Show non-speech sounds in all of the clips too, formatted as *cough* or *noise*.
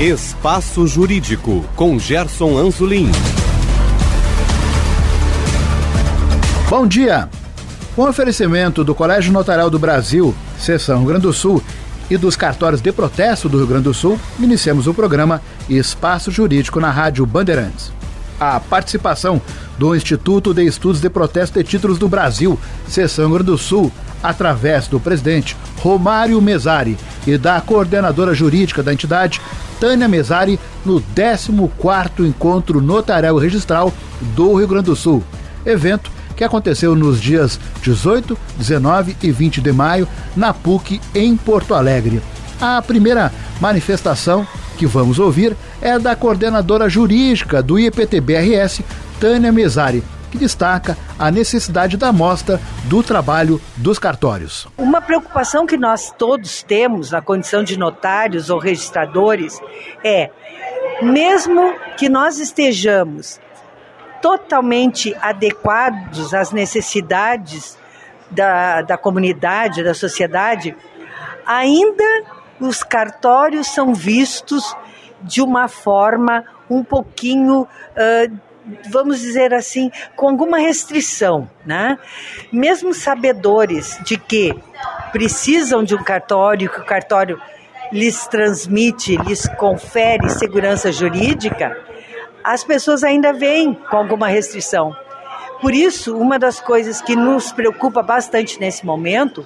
Espaço Jurídico, com Gerson Anzolin. Bom dia! Com oferecimento do Colégio Notarial do Brasil, Seção Rio Grande do Sul, e dos cartórios de protesto do Rio Grande do Sul, iniciamos o programa Espaço Jurídico na Rádio Bandeirantes. A participação do Instituto de Estudos de Protesto de Títulos do Brasil, Seção Rio Grande do Sul, através do presidente Romário Mesari e da coordenadora jurídica da entidade, Tânia Mesari, no 14º Encontro Notarial Registral do Rio Grande do Sul. Evento que aconteceu nos dias 18, 19 e 20 de maio na PUC em Porto Alegre. A primeira manifestação que vamos ouvir é da coordenadora jurídica do IPTBRS, Tânia Mesari, que destaca a necessidade da mostra do trabalho dos cartórios. Uma preocupação que nós todos temos na condição de notários ou registradores é, mesmo que nós estejamos totalmente adequados às necessidades da, da comunidade, da sociedade, ainda os cartórios são vistos de uma forma um pouquinho, uh, vamos dizer assim, com alguma restrição, né? Mesmo sabedores de que precisam de um cartório, que o cartório lhes transmite, lhes confere segurança jurídica, as pessoas ainda vêm com alguma restrição. Por isso, uma das coisas que nos preocupa bastante nesse momento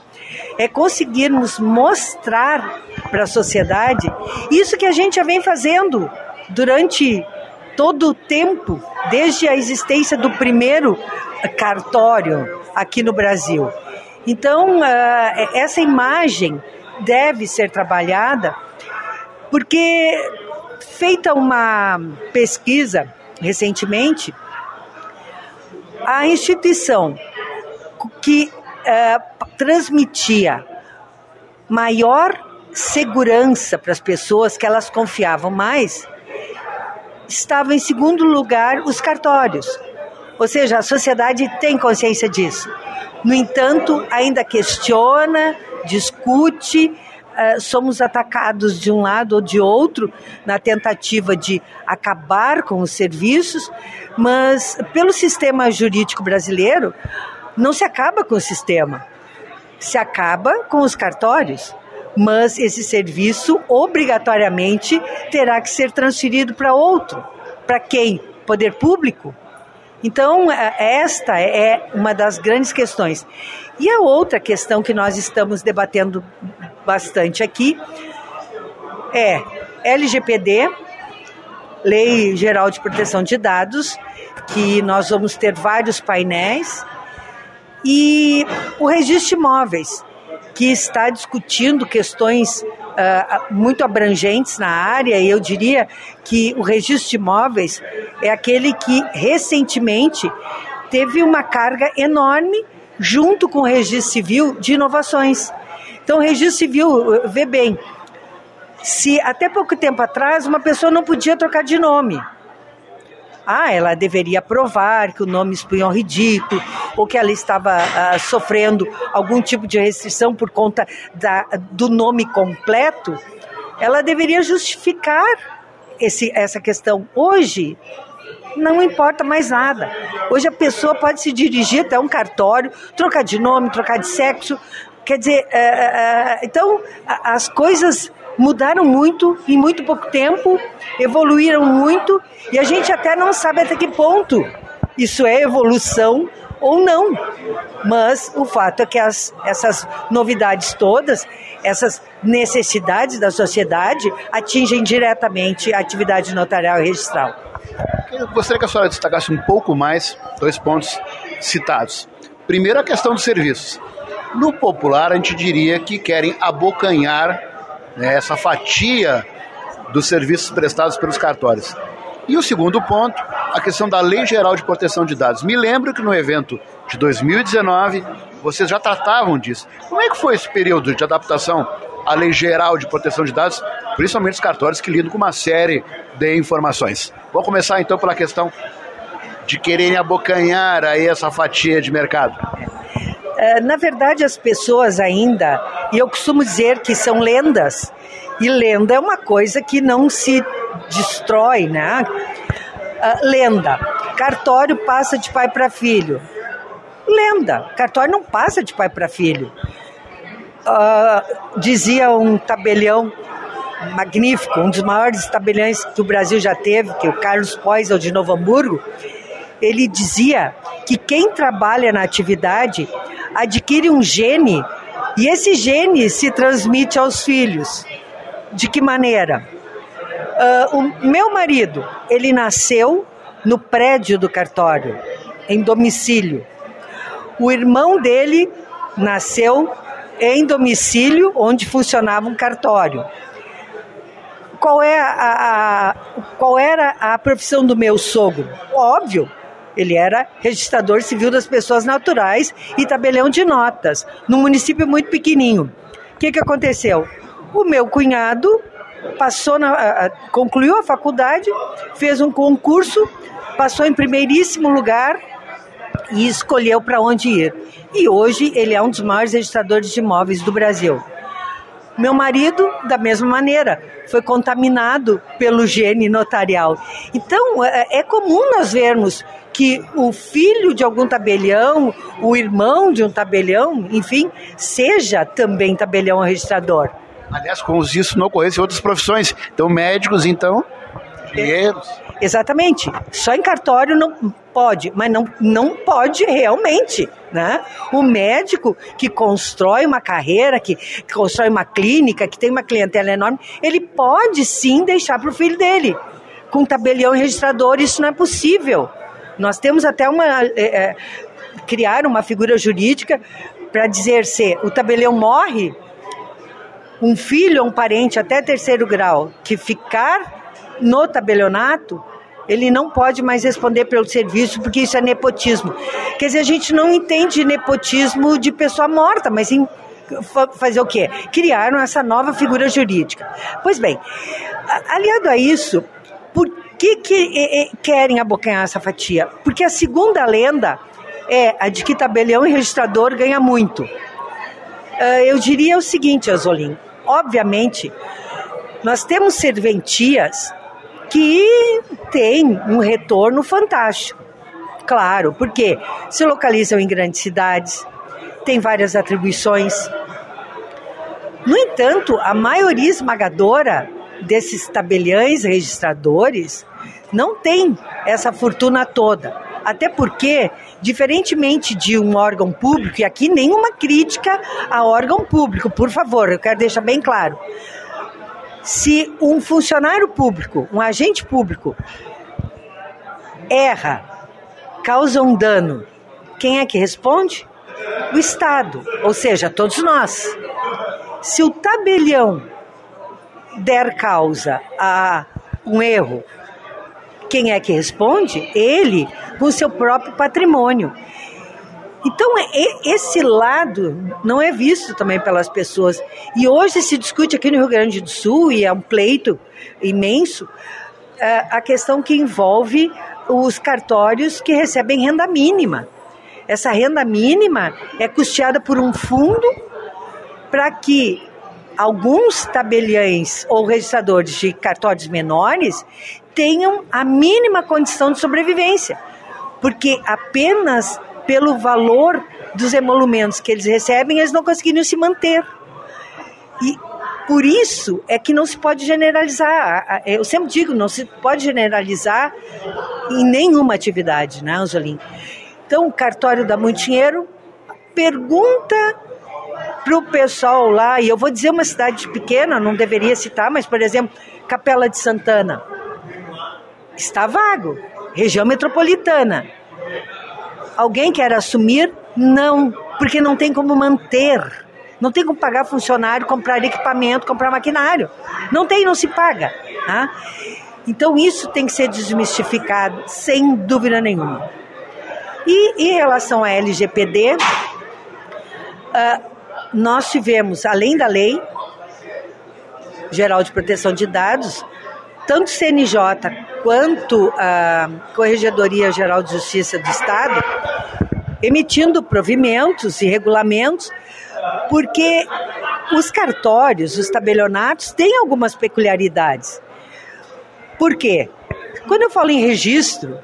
é conseguirmos mostrar para a sociedade isso que a gente já vem fazendo durante todo o tempo, desde a existência do primeiro cartório aqui no Brasil. Então, ah, essa imagem deve ser trabalhada, porque feita uma pesquisa recentemente, a instituição que uh, transmitia maior segurança para as pessoas, que elas confiavam mais, estava em segundo lugar os cartórios. Ou seja, a sociedade tem consciência disso. No entanto, ainda questiona, discute uh, somos atacados de um lado ou de outro na tentativa de acabar com os serviços, mas pelo sistema jurídico brasileiro não se acaba com o sistema, se acaba com os cartórios. Mas esse serviço obrigatoriamente terá que ser transferido para outro. Para quem? Poder público? Então, é, esta é uma das grandes questões. E a outra questão que nós estamos debatendo bastante aqui é LGPD, Lei Geral de Proteção de Dados, que nós vamos ter vários painéis, e o registro de imóveis, que está discutindo questões uh, muito abrangentes na área, e eu diria que o registro de imóveis é aquele que recentemente teve uma carga enorme junto com o registro civil de inovações. Então, o registro civil, vê bem, se até pouco tempo atrás uma pessoa não podia trocar de nome. Ah, ela deveria provar que o nome um ridículo, ou que ela estava ah, sofrendo algum tipo de restrição por conta da, do nome completo. Ela deveria justificar esse, essa questão. Hoje, não importa mais nada. Hoje a pessoa pode se dirigir até um cartório, trocar de nome, trocar de sexo. Quer dizer, é, é, então as coisas mudaram muito em muito pouco tempo, evoluíram muito e a gente até não sabe até que ponto isso é evolução ou não. Mas o fato é que as, essas novidades todas, essas necessidades da sociedade atingem diretamente a atividade notarial e registral. Eu gostaria que a senhora destacasse um pouco mais dois pontos citados. Primeiro, a questão dos serviços. No popular, a gente diria que querem abocanhar né, essa fatia dos serviços prestados pelos cartórios. E o segundo ponto, a questão da Lei Geral de Proteção de Dados. Me lembro que no evento de 2019 vocês já tratavam disso. Como é que foi esse período de adaptação à Lei Geral de Proteção de Dados, principalmente os cartórios que lidam com uma série de informações? Vamos começar então pela questão de quererem abocanhar aí essa fatia de mercado. É, na verdade, as pessoas ainda, e eu costumo dizer que são lendas, E lenda é uma coisa que não se destrói, né? Uh, lenda. Cartório passa de pai para filho. Lenda. Cartório não passa de pai para filho. Uh, dizia um tabelião magnífico, um dos maiores tabeliões que o Brasil já teve, que é o Carlos Poisel de Novo Hamburgo, ele dizia que quem trabalha na atividade adquire um gene e esse gene se transmite aos filhos. De que maneira? Uh, o meu marido, ele nasceu no prédio do cartório, em domicílio. O irmão dele nasceu em domicílio onde funcionava um cartório. Qual, é a, a, qual era a profissão do meu sogro? Óbvio, ele era registrador civil das pessoas naturais e tabelião de notas, num município muito pequenininho. O que, que aconteceu? O meu cunhado passou na, concluiu a faculdade, fez um concurso, passou em primeiríssimo lugar e escolheu para onde ir. E hoje ele é um dos maiores registradores de imóveis do Brasil. Meu marido, da mesma maneira, foi contaminado pelo gene notarial. Então, é, é comum nós vermos que o filho de algum tabelião, o irmão de um tabelião, enfim, seja também tabelião registrador. Aliás, como se isso não ocorresse em outras profissões. Então, médicos, então, engenheiros. Exatamente. Só em cartório não pode, mas não, não pode realmente. Né? O médico que constrói uma carreira, que, que constrói uma clínica, que tem uma clientela enorme, ele pode sim deixar para o filho dele. Com tabelião e registrador, isso não é possível. Nós temos até uma. É, é, criar uma figura jurídica para dizer se o tabelião morre, um filho ou um parente até terceiro grau que ficar no tabelionato, ele não pode mais responder pelo serviço, porque isso é nepotismo. Quer dizer, a gente não entende nepotismo de pessoa morta, mas sim fazer o quê? Criaram essa nova figura jurídica. Pois bem, aliado a isso, por que, que querem abocanhar essa fatia? Porque a segunda lenda é a de que tabelião e registrador ganha muito. Ah, eu diria o seguinte, Azolim, obviamente, nós temos serventias que têm um retorno fantástico. Claro, porque se localizam em grandes cidades, tem várias atribuições. No entanto, a maioria esmagadora desses tabeliães registradores não tem essa fortuna toda. Até porque, diferentemente de um órgão público, e aqui nenhuma crítica a órgão público, por favor, eu quero deixar bem claro. Se um funcionário público, um agente público, erra, causa um dano, quem é que responde? O Estado, ou seja, todos nós. Se o tabelião der causa a um erro, quem é que responde? Ele, com seu próprio patrimônio. Então, esse lado não é visto também pelas pessoas. E hoje se discute aqui no Rio Grande do Sul, e é um pleito imenso, é, a questão que envolve os cartórios que recebem renda mínima. Essa renda mínima é custeada por um fundo para que alguns tabeliães ou registradores de cartórios menores tenham a mínima condição de sobrevivência, porque apenas pelo valor dos emolumentos que eles recebem, eles não conseguiriam se manter. E por isso é que não se pode generalizar. Eu sempre digo, não se pode generalizar em nenhuma atividade, né, Angelim? Então, o cartório dá muito dinheiro, pergunta para o pessoal lá, e eu vou dizer uma cidade pequena, não deveria citar, mas, por exemplo, Capela de Santana está vago. Região metropolitana. Alguém quer assumir? Não, porque não tem como manter. Não tem como pagar funcionário, comprar equipamento, comprar maquinário. Não tem, não se paga. Tá? Então isso tem que ser desmistificado, sem dúvida nenhuma. E em relação à LGPD, uh, ah, nós tivemos, além da lei geral de proteção de dados, tanto CNJ quanto a Corregedoria Geral de Justiça do Estado emitindo provimentos e regulamentos, porque os cartórios, os tabelionatos, têm algumas peculiaridades. Por quê? Quando eu falo em registro,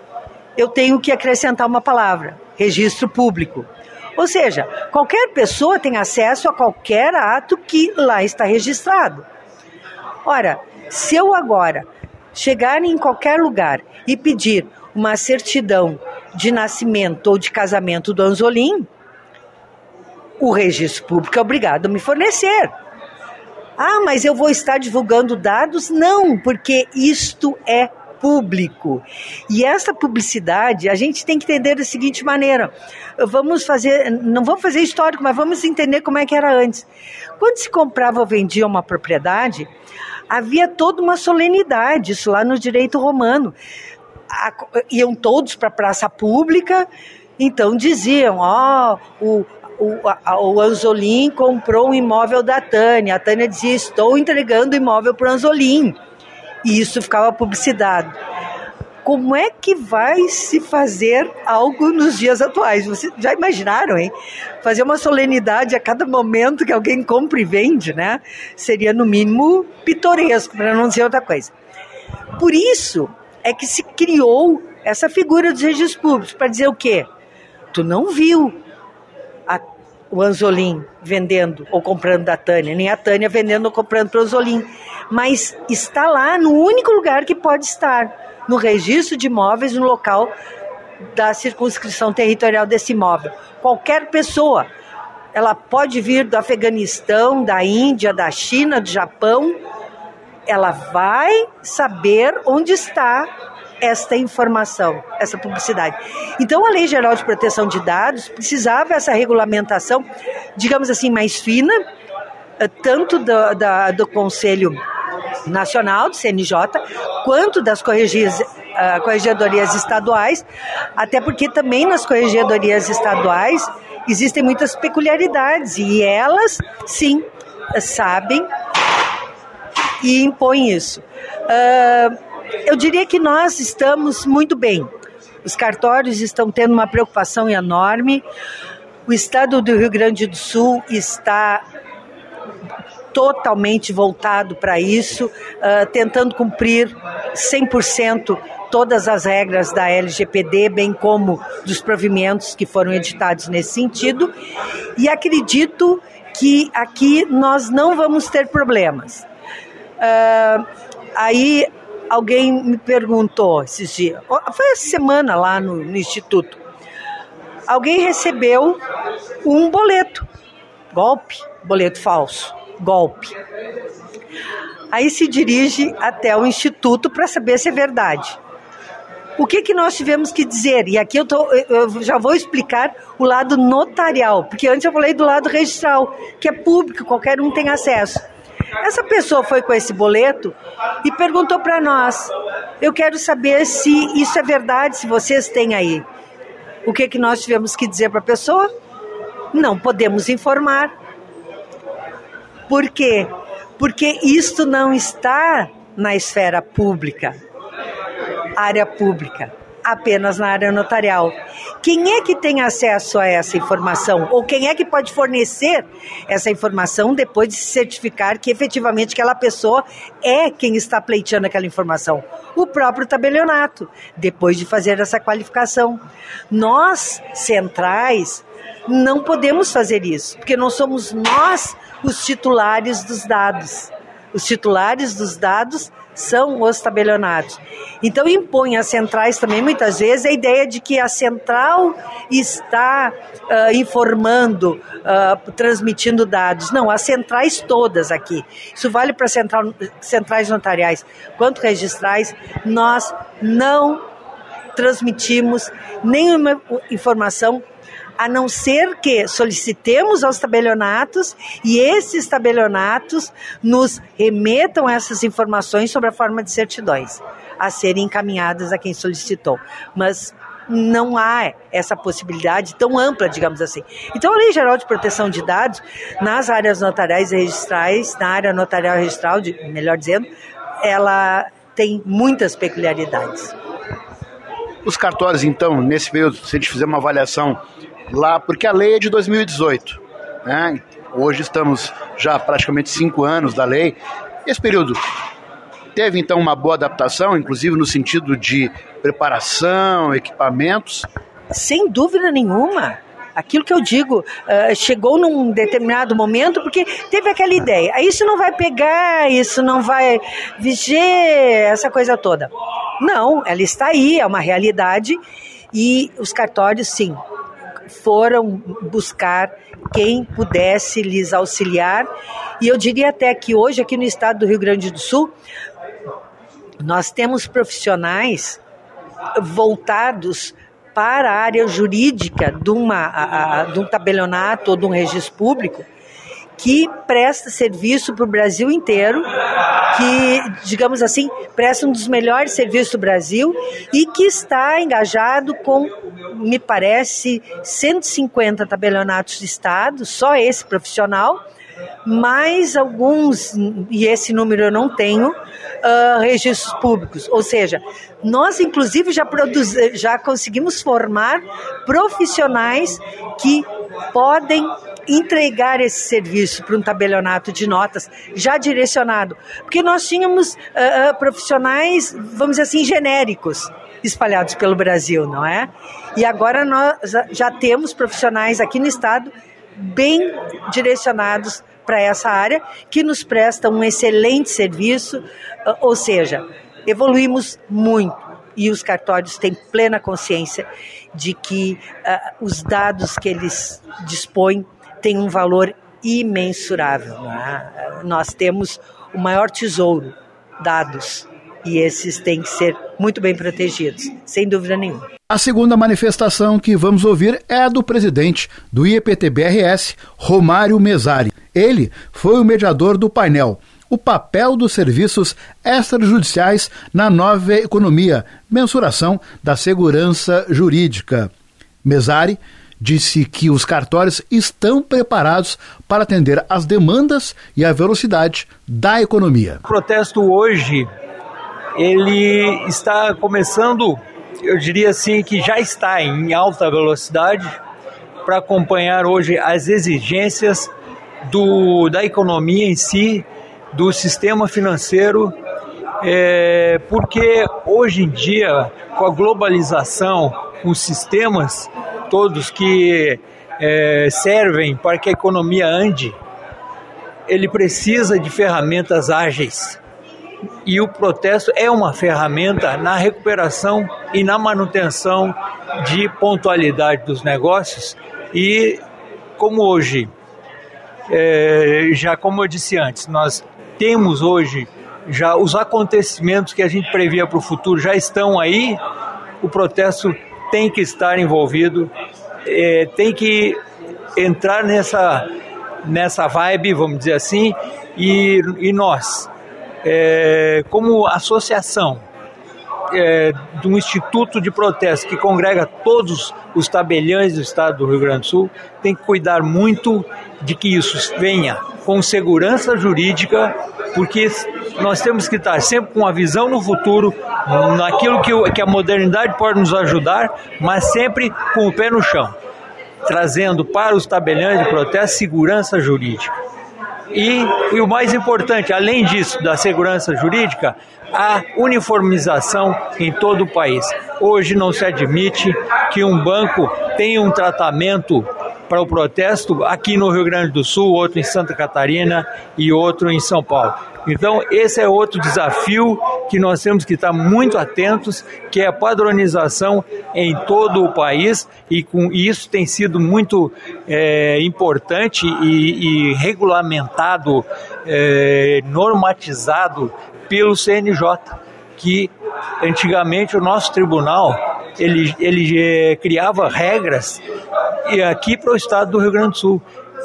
eu tenho que acrescentar uma palavra: registro público. Ou seja, qualquer pessoa tem acesso a qualquer ato que lá está registrado. Ora, se eu agora chegar em qualquer lugar e pedir uma certidão de nascimento ou de casamento do Anzolim, o registro público é obrigado a me fornecer. Ah, mas eu vou estar divulgando dados? Não, porque isto é público. E essa publicidade a gente tem que entender da seguinte maneira: vamos fazer, não vamos fazer histórico, mas vamos entender como é que era antes. Quando se comprava ou vendia uma propriedade, havia toda uma solenidade, isso lá no direito romano. A, iam todos para a praça pública, então diziam: ó, oh, o, o, o Anzolim comprou um imóvel da Tânia. A Tânia dizia: Estou entregando o imóvel para o Anzolim. E isso ficava publicidade. Como é que vai se fazer algo nos dias atuais? Vocês já imaginaram, hein? Fazer uma solenidade a cada momento que alguém compra e vende, né? Seria, no mínimo, pitoresco, para não dizer outra coisa. Por isso é que se criou essa figura dos registros públicos, para dizer o quê? Tu não viu, o Anzolim vendendo ou comprando da Tânia, nem a Tânia vendendo ou comprando para o Anzolim. Mas está lá no único lugar que pode estar, no registro de imóveis, no local da circunscrição territorial desse imóvel. Qualquer pessoa, ela pode vir do Afeganistão, da Índia, da China, do Japão, ela vai saber onde está esta informação, essa publicidade. Então, a Lei Geral de Proteção de Dados precisava essa regulamentação, digamos assim, mais fina, eh, tanto do, da, do Conselho Nacional, do CNJ, quanto das uh, corregedorias estaduais, até porque também nas corregedorias estaduais existem muitas peculiaridades e elas, sim, sabem e impõem isso. Uh, eu diria que nós estamos muito bem. Os cartórios estão tendo uma preocupação enorme. O estado do Rio Grande do Sul está totalmente voltado para isso, uh, tentando cumprir 100% todas as regras da LGPD, bem como dos provimentos que foram editados nesse sentido. E acredito que aqui nós não vamos ter problemas. Uh, aí alguém me perguntou esses dias, foi essa semana lá no, no Instituto, alguém recebeu um boleto, golpe, boleto falso, golpe. Aí se dirige até o Instituto para saber se é verdade. O que, que nós tivemos que dizer? E aqui eu, tô, eu já vou explicar o lado notarial, porque antes eu falei do lado registral, que é público, qualquer um tem acesso. Essa pessoa foi com esse boleto e perguntou para nós: eu quero saber se isso é verdade, se vocês têm aí. O que, que nós tivemos que dizer para a pessoa? Não podemos informar. Por quê? Porque isto não está na esfera pública, área pública apenas na área notarial. Quem é que tem acesso a essa informação? Ou quem é que pode fornecer essa informação depois de se certificar que efetivamente aquela pessoa é quem está pleiteando aquela informação? O próprio tabelionato, depois de fazer essa qualificação. Nós, centrais, não podemos fazer isso, porque não somos nós os titulares dos dados. Os titulares dos dados são os tabelionados. Então impõe às centrais também muitas vezes a ideia de que a central está uh, informando, uh, transmitindo dados. Não, as centrais todas aqui. Isso vale para central, centrais notariais quanto registrais. Nós não transmitimos nenhuma informação a não ser que solicitemos aos tabelionatos e esses tabelionatos nos remetam essas informações sobre a forma de certidões a serem encaminhadas a quem solicitou. Mas não há essa possibilidade tão ampla, digamos assim. Então, a Lei Geral de Proteção de Dados, nas áreas notariais e registrais, na área notarial e registral, melhor dizendo, ela tem muitas peculiaridades. Os cartórios, então, nesse período, se a gente fizer uma avaliação lá, porque a lei é de 2018, né? Hoje estamos já praticamente cinco anos da lei. Esse período teve então uma boa adaptação, inclusive no sentido de preparação, equipamentos? Sem dúvida nenhuma aquilo que eu digo, uh, chegou num determinado momento, porque teve aquela ideia, ah, isso não vai pegar, isso não vai viger, essa coisa toda. Não, ela está aí, é uma realidade, e os cartórios, sim, foram buscar quem pudesse lhes auxiliar. E eu diria até que hoje, aqui no estado do Rio Grande do Sul, nós temos profissionais voltados para a área jurídica de, uma, a, a, de um tabelionato ou de um registro público que presta serviço para o Brasil inteiro, que, digamos assim, presta um dos melhores serviços do Brasil e que está engajado com, me parece, 150 tabelionatos de Estado, só esse profissional, mais alguns, e esse número eu não tenho, uh, registros públicos. Ou seja, nós inclusive já, produz, já conseguimos formar profissionais que podem entregar esse serviço para um tabelionato de notas já direcionado. Porque nós tínhamos uh, profissionais, vamos dizer assim, genéricos espalhados pelo Brasil, não é? E agora nós já temos profissionais aqui no estado bem direcionados para essa área, que nos presta um excelente serviço, ah, ou seja, evoluímos muito e os cartórios têm plena consciência de que uh, os dados que eles dispõem têm um valor imensurável. É? Nós temos o maior tesouro, dados, e esses têm que ser muito bem protegidos, sem dúvida nenhuma. A segunda manifestação que vamos ouvir é a do presidente do IEPTBRS, Romário Mesari. Ele foi o mediador do painel O papel dos serviços extrajudiciais na nova economia, mensuração da segurança jurídica. Mesari disse que os cartórios estão preparados para atender às demandas e à velocidade da economia. O protesto hoje ele está começando eu diria assim que já está em alta velocidade para acompanhar hoje as exigências do, da economia em si, do sistema financeiro, é, porque hoje em dia, com a globalização, os sistemas todos que é, servem para que a economia ande, ele precisa de ferramentas ágeis. E o protesto é uma ferramenta na recuperação e na manutenção de pontualidade dos negócios. E como hoje, é, já como eu disse antes, nós temos hoje já os acontecimentos que a gente previa para o futuro já estão aí, o protesto tem que estar envolvido, é, tem que entrar nessa, nessa vibe, vamos dizer assim, e, e nós, é, como associação é, de um instituto de protesto que congrega todos os tabeliões do estado do Rio Grande do Sul, tem que cuidar muito de que isso venha com segurança jurídica, porque nós temos que estar sempre com a visão no futuro, naquilo que, que a modernidade pode nos ajudar, mas sempre com o pé no chão, trazendo para os tabeliões de protesto segurança jurídica. E, e o mais importante, além disso, da segurança jurídica, a uniformização em todo o país. Hoje não se admite que um banco tenha um tratamento para o protesto aqui no Rio Grande do Sul, outro em Santa Catarina e outro em São Paulo. Então, esse é outro desafio que nós temos que estar muito atentos, que é a padronização em todo o país, e com isso tem sido muito é, importante e, e regulamentado, é, normatizado pelo CNJ, que antigamente o nosso tribunal ele, ele é, criava regras aqui para o estado do Rio Grande do Sul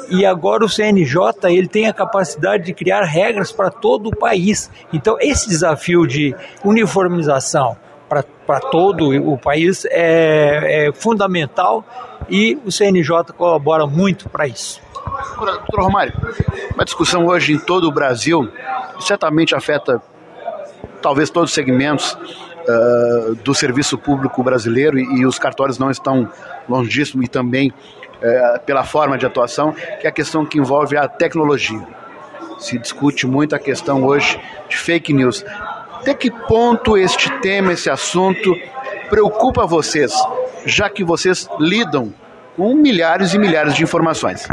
e agora o CNJ ele tem a capacidade de criar regras para todo o país. Então esse desafio de uniformização para todo o país é, é, fundamental e o CNJ colabora muito para isso. Doutor Romário, uma discussão hoje em todo o Brasil certamente afeta talvez todos os segmentos uh, do serviço público brasileiro e, e, os cartórios não estão longe disso e também é, pela forma de atuação, que é a questão que envolve a tecnologia. Se discute muito a questão hoje de fake news. Até que ponto este tema, esse assunto, preocupa vocês, já que vocês lidam com milhares e milhares de informações?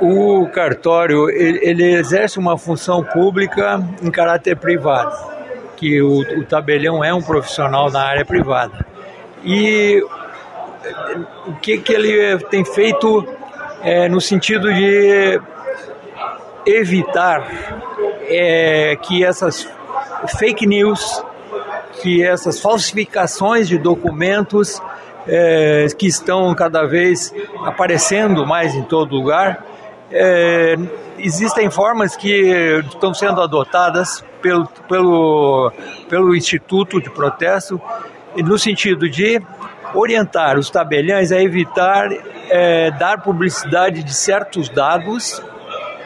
O cartório ele, ele exerce uma função pública em caráter privado, que o, o tabelião é um profissional na área privada. E o que, que ele tem feito é, no sentido de evitar é, que essas fake news, que essas falsificações de documentos é, que estão cada vez aparecendo mais em todo lugar, existem formas que estão sendo adotadas pelo, pelo, pelo Instituto de Protesto no sentido de orientar os tabeliães a evitar é, dar publicidade de certos dados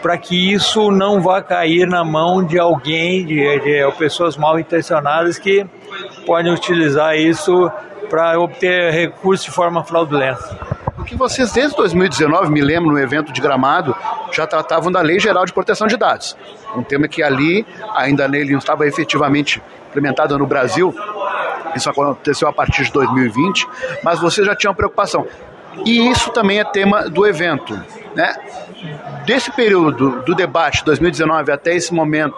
para que isso não vá cair na mão de alguém, de, de pessoas mal intencionadas que podem utilizar isso para obter recursos de forma fraudulenta. Porque vocês, desde 2019, me lembro, no evento de Gramado, já tratavam da Lei Geral de Proteção de Dados. Um tema que ali, ainda nele não estava efetivamente implementado no Brasil, isso aconteceu a partir de 2020, mas vocês já tinham preocupação. E isso também é tema do evento. Né? Desse período do debate, 2019 até esse momento,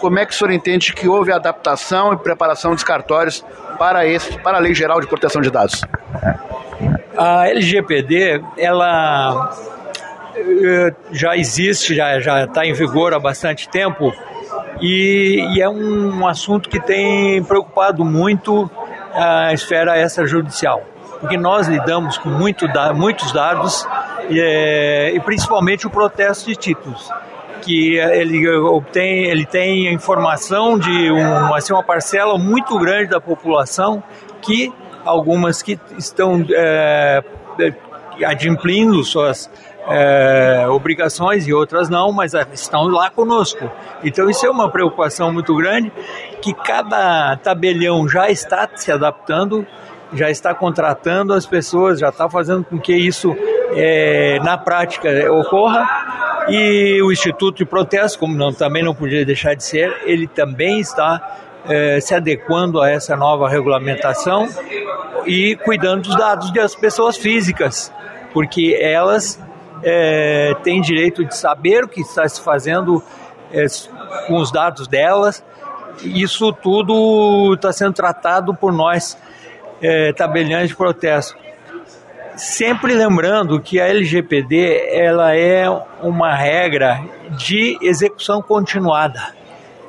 como é que o senhor entende que houve adaptação e preparação dos cartórios para, esse, para a Lei Geral de Proteção de Dados? A LGPD, ela eh, já existe, já está em vigor há bastante tempo e, e, é um assunto que tem preocupado muito a esfera extrajudicial, porque nós lidamos com muito, muitos dados e, é, e principalmente o protesto de títulos que ele obtém, ele tem a informação de um, assim, uma parcela muito grande da população que algumas que estão é, adimplindo suas é, obrigações e outras não, mas estão lá conosco. Então isso é uma preocupação muito grande que cada tabelião já está se adaptando, já está contratando as pessoas, já está fazendo com que isso é, na prática ocorra. E o Instituto de Protesto, como não, também não podia deixar de ser, ele também está é, se adequando a essa nova regulamentação e cuidando dos dados das pessoas físicas, porque elas é, direito de saber o que está se fazendo é, com os dados delas. Isso tudo está sendo tratado por nós, é, tabeliões de protesto. Sempre lembrando que a LGPD ela é uma regra de execução continuada.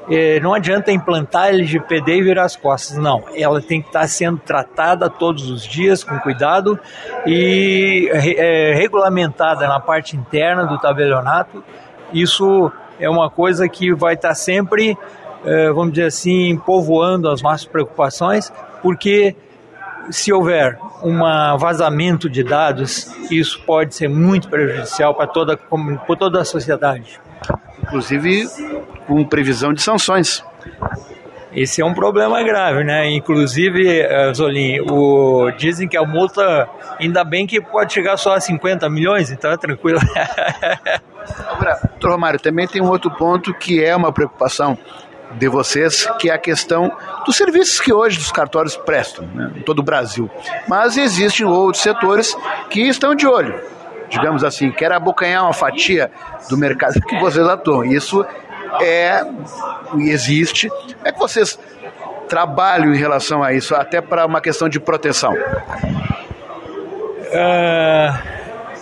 É, não adianta implantar LGPD e virar as costas, não. Ela tem que estar sendo tratada todos os dias com cuidado e é, regulamentada na parte interna do tabelionato. Isso é uma coisa que vai estar sempre, é, vamos dizer assim, povoando as nossas preocupações, porque se houver um vazamento de dados, isso pode ser muito prejudicial para toda, para toda a sociedade. Inclusive com previsão de sanções. Esse é um problema grave, né? Inclusive, eh, Zolim, o, dizem que a multa, ainda bem que pode chegar só a 50 milhões, então é tranquilo. *laughs* Agora, doutor Romário, também tem um outro ponto que é uma preocupação de vocês, que é a questão dos serviços que hoje os cartórios prestam, né, em todo o Brasil. Mas existem outros setores que estão de olho, digamos assim, quer abocanhar uma fatia do mercado *laughs* que vocês atuam. Isso é e existe. Como é que vocês trabalham em relação a isso, até para uma questão de proteção? Uh,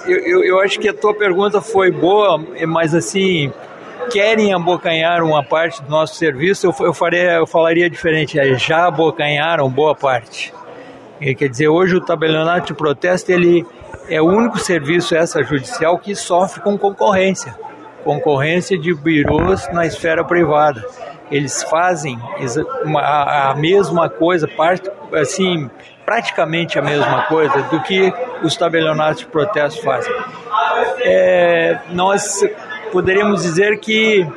eu, eu, eu acho que a tua pergunta foi boa, mas assim, querem abocanhar uma parte do nosso serviço, eu, eu, faria, eu falaria diferente, é, já abocanharam boa parte. E, quer dizer, hoje o tabelionato de protesto ele é o único serviço extrajudicial que sofre com concorrência concorrência de birôs na esfera privada. Eles fazem a mesma coisa, assim, praticamente a mesma coisa do que os tabelionatos de protesto fazem. É, nós poderíamos dizer que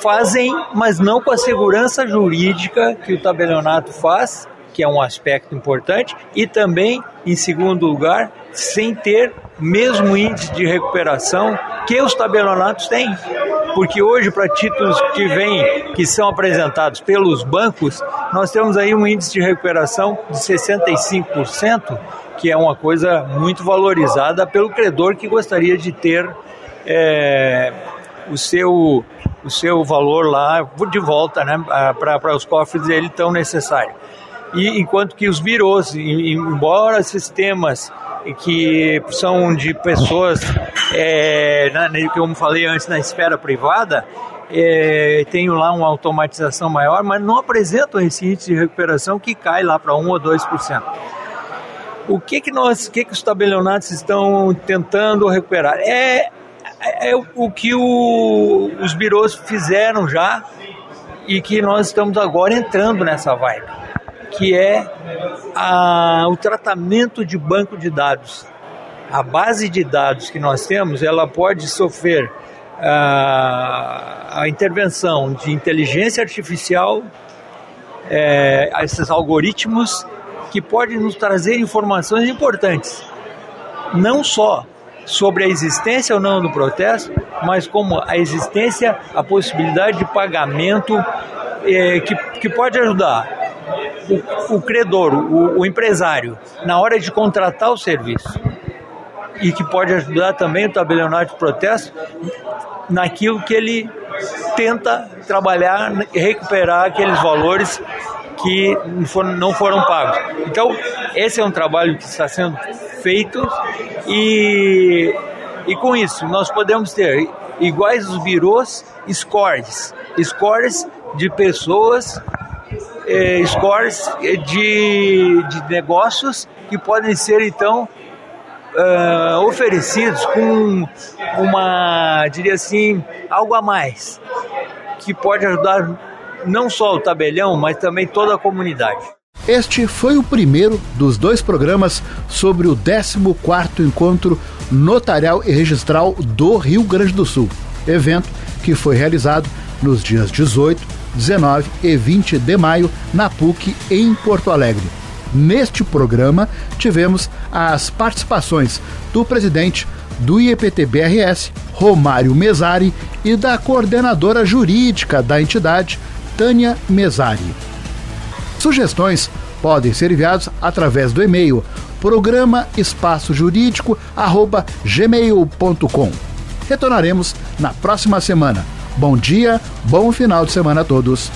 fazem, mas não com a segurança jurídica que o tabelionato faz, que é um aspecto importante, e também, em segundo lugar, sem ter mesmo índice de recuperação que os tabelionatos têm. Porque hoje, para títulos que vêm, que são apresentados pelos bancos, nós temos aí um índice de recuperação de 65%, que é uma coisa muito valorizada pelo credor que gostaria de ter é, o seu o seu valor lá de volta né, para os cofres dele tão necessário. E enquanto que os birôs, embora sistemas que são de pessoas, é, na, como falei antes, na esfera privada, é, tenho lá uma automatização maior, mas não apresentam esse índice de recuperação que cai lá para 1 ou 2%. O que que nós, que que os tabelionatos estão tentando recuperar? É é, é o que o, os birôs fizeram já e que nós estamos agora entrando nessa vibe, que é a, o tratamento de banco de dados. A base de dados que nós temos, ela pode sofrer a, a intervenção de inteligência artificial, é, esses algoritmos que podem nos trazer informações importantes, não só sobre a existência ou não do protesto, mas como a existência, a possibilidade de pagamento é, que, que pode ajudar o, o credor, o, o empresário, na hora de contratar o serviço e que pode ajudar também o tabelionário de protesto naquilo que ele tenta trabalhar e recuperar aqueles valores que não foram pagos. Então, esse é um trabalho que está sendo feito e, e com isso nós podemos ter iguais os birôs scores, scores de pessoas, eh, scores de, de negócios que podem ser então uh, oferecidos com uma, diria assim, algo a mais, que pode ajudar não só o tabelião, mas também toda a comunidade. Este foi o primeiro dos dois programas sobre o 14º Encontro Notarial e Registral do Rio Grande do Sul, evento que foi realizado nos dias 18, 19 e 20 de maio na PUC em Porto Alegre. Neste programa, tivemos as participações do presidente do IEPT-BRS, Romário Mesari, e da coordenadora jurídica da entidade, Tânia Mesari. Sugestões podem ser enviadas através do e-mail programa espaço jurídico gmail.com. Retornaremos na próxima semana. Bom dia, bom final de semana a todos.